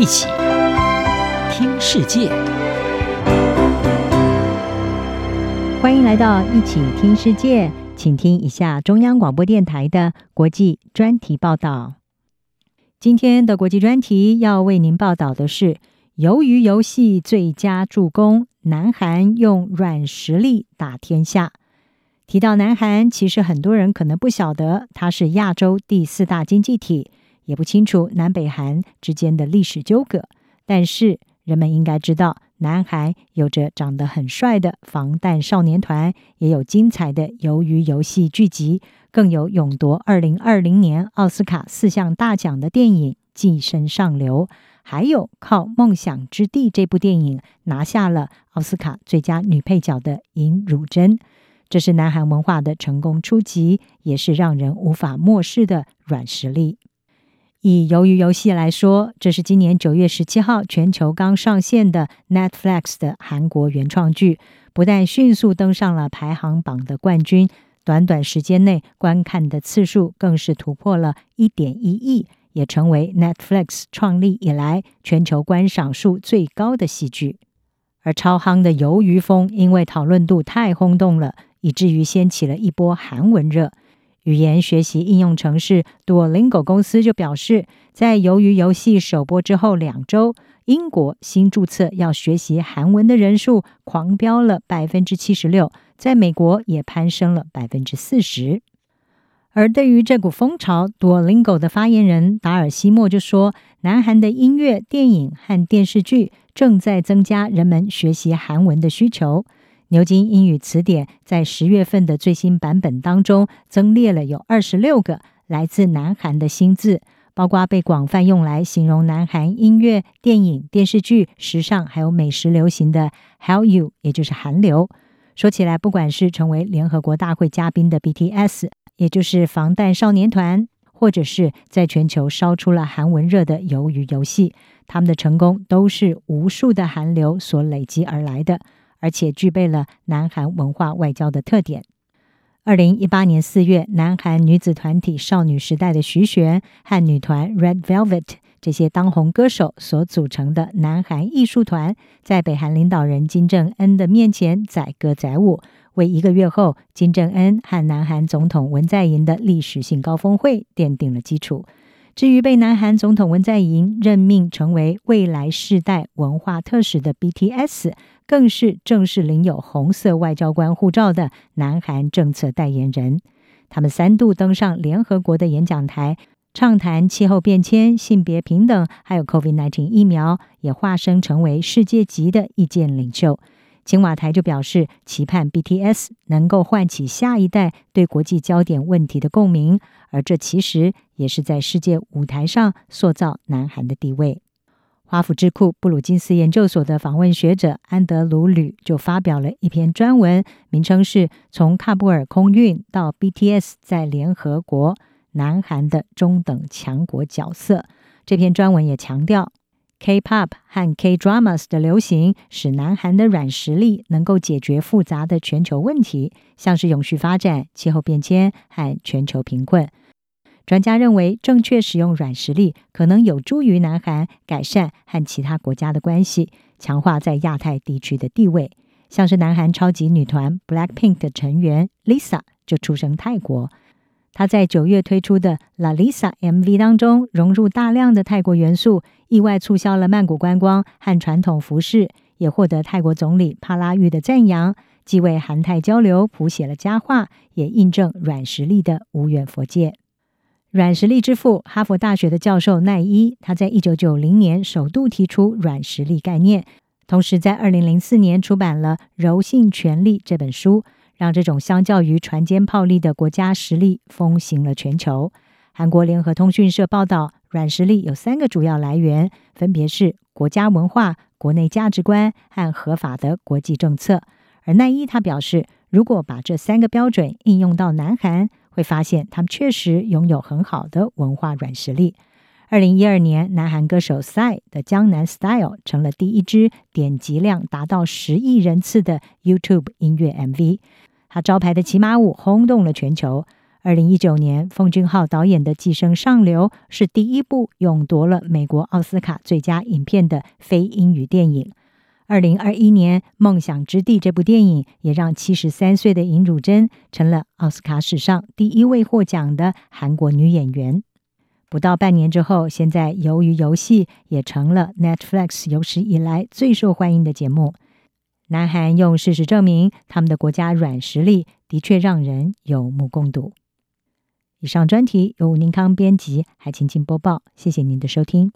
一起听世界，欢迎来到一起听世界，请听一下中央广播电台的国际专题报道。今天的国际专题要为您报道的是：由于游戏最佳助攻，南韩用软实力打天下。提到南韩，其实很多人可能不晓得，它是亚洲第四大经济体。也不清楚南北韩之间的历史纠葛，但是人们应该知道，南韩有着长得很帅的防弹少年团，也有精彩的鱿鱼游戏剧集，更有勇夺二零二零年奥斯卡四项大奖的电影《寄生上流》，还有靠《梦想之地》这部电影拿下了奥斯卡最佳女配角的尹汝贞。这是南韩文化的成功初级，也是让人无法漠视的软实力。以鱿鱼游戏来说，这是今年九月十七号全球刚上线的 Netflix 的韩国原创剧，不但迅速登上了排行榜的冠军，短短时间内观看的次数更是突破了一点一亿，也成为 Netflix 创立以来全球观赏数最高的戏剧。而超夯的鱿鱼风，因为讨论度太轰动了，以至于掀起了一波韩文热。语言学习应用程式 Duolingo 公司就表示，在鱿鱼游戏首播之后两周，英国新注册要学习韩文的人数狂飙了百分之七十六，在美国也攀升了百分之四十。而对于这股风潮，Duolingo 的发言人达尔西莫就说：“南韩的音乐、电影和电视剧正在增加人们学习韩文的需求。”牛津英语词典在十月份的最新版本当中，增列了有二十六个来自南韩的新字，包括被广泛用来形容南韩音乐、电影、电视剧、时尚还有美食流行的 “Hallyu”，也就是韩流。说起来，不管是成为联合国大会嘉宾的 BTS，也就是防弹少年团，或者是在全球烧出了韩文热的鱿鱼游戏，他们的成功都是无数的韩流所累积而来的。而且具备了南韩文化外交的特点。二零一八年四月，南韩女子团体少女时代的徐玄和女团 Red Velvet 这些当红歌手所组成的南韩艺术团，在北韩领导人金正恩的面前载歌载舞，为一个月后金正恩和南韩总统文在寅的历史性高峰会奠定了基础。至于被南韩总统文在寅任命成为未来世代文化特使的 BTS，更是正式领有红色外交官护照的南韩政策代言人。他们三度登上联合国的演讲台，畅谈气候变迁、性别平等，还有 COVID-19 疫苗，也化身成为世界级的意见领袖。青瓦台就表示，期盼 BTS 能够唤起下一代对国际焦点问题的共鸣，而这其实也是在世界舞台上塑造南韩的地位。华府智库布鲁金斯研究所的访问学者安德鲁吕就发表了一篇专文，名称是《从喀布尔空运到 BTS 在联合国，南韩的中等强国角色》。这篇专文也强调。K-pop 和 K-dramas 的流行，使南韩的软实力能够解决复杂的全球问题，像是永续发展、气候变迁和全球贫困。专家认为，正确使用软实力，可能有助于南韩改善和其他国家的关系，强化在亚太地区的地位。像是南韩超级女团 BLACKPINK 的成员 Lisa 就出生泰国。她在九月推出的《La Lisa》MV 当中融入大量的泰国元素，意外促销了曼谷观光和传统服饰，也获得泰国总理帕拉育的赞扬，既为韩泰交流谱写了佳话，也印证软实力的无远弗届。软实力之父哈佛大学的教授奈伊，他在一九九零年首度提出软实力概念，同时在二零零四年出版了《柔性权力》这本书。让这种相较于船坚炮利的国家实力风行了全球。韩国联合通讯社报道，软实力有三个主要来源，分别是国家文化、国内价值观和合法的国际政策。而奈伊他表示，如果把这三个标准应用到南韩，会发现他们确实拥有很好的文化软实力。二零一二年，南韩歌手 Psy 的《江南 Style》成了第一支点击量达到十亿人次的 YouTube 音乐 MV。他招牌的骑马舞轰动了全球，二零一九年，奉俊昊导演的《寄生上流》是第一部勇夺了美国奥斯卡最佳影片的非英语电影。二零二一年，《梦想之地》这部电影也让七十三岁的尹汝贞成了奥斯卡史上第一位获奖的韩国女演员。不到半年之后，现在《鱿鱼游戏》也成了 Netflix 有史以来最受欢迎的节目。南韩用事实证明，他们的国家软实力的确让人有目共睹。以上专题由吴宁康编辑，海晴晴播报。谢谢您的收听。